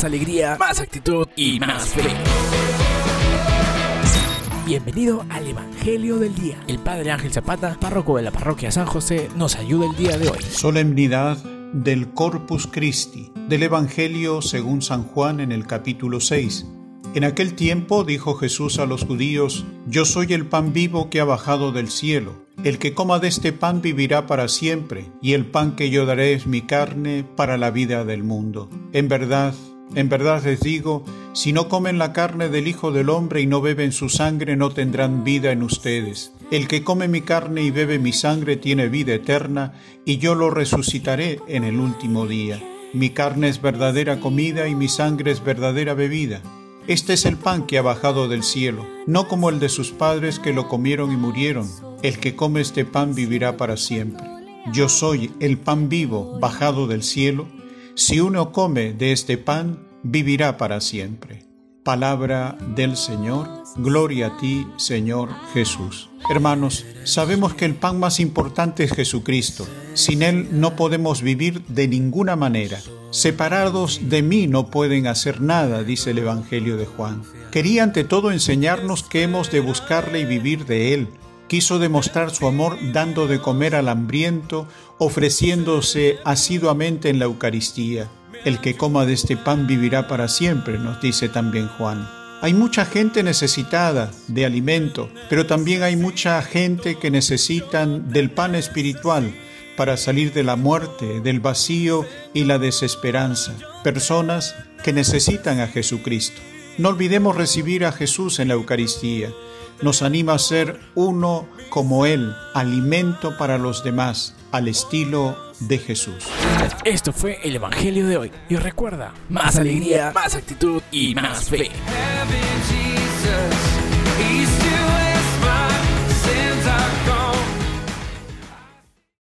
más alegría, más actitud y más fe. Bienvenido al Evangelio del Día. El Padre Ángel Zapata, párroco de la parroquia San José, nos ayuda el día de hoy. Solemnidad del Corpus Christi, del Evangelio según San Juan en el capítulo 6. En aquel tiempo dijo Jesús a los judíos, Yo soy el pan vivo que ha bajado del cielo. El que coma de este pan vivirá para siempre, y el pan que yo daré es mi carne para la vida del mundo. En verdad, en verdad les digo, si no comen la carne del Hijo del Hombre y no beben su sangre, no tendrán vida en ustedes. El que come mi carne y bebe mi sangre tiene vida eterna, y yo lo resucitaré en el último día. Mi carne es verdadera comida y mi sangre es verdadera bebida. Este es el pan que ha bajado del cielo, no como el de sus padres que lo comieron y murieron. El que come este pan vivirá para siempre. Yo soy el pan vivo bajado del cielo. Si uno come de este pan, vivirá para siempre. Palabra del Señor, gloria a ti, Señor Jesús. Hermanos, sabemos que el pan más importante es Jesucristo. Sin Él no podemos vivir de ninguna manera. Separados de mí no pueden hacer nada, dice el Evangelio de Juan. Quería ante todo enseñarnos que hemos de buscarle y vivir de Él. Quiso demostrar su amor dando de comer al hambriento, ofreciéndose asiduamente en la Eucaristía. El que coma de este pan vivirá para siempre, nos dice también Juan. Hay mucha gente necesitada de alimento, pero también hay mucha gente que necesitan del pan espiritual para salir de la muerte, del vacío y la desesperanza. Personas que necesitan a Jesucristo. No olvidemos recibir a Jesús en la Eucaristía. Nos anima a ser uno como Él, alimento para los demás, al estilo de Jesús. Esto fue el Evangelio de hoy. Y recuerda, más alegría, más actitud y más fe.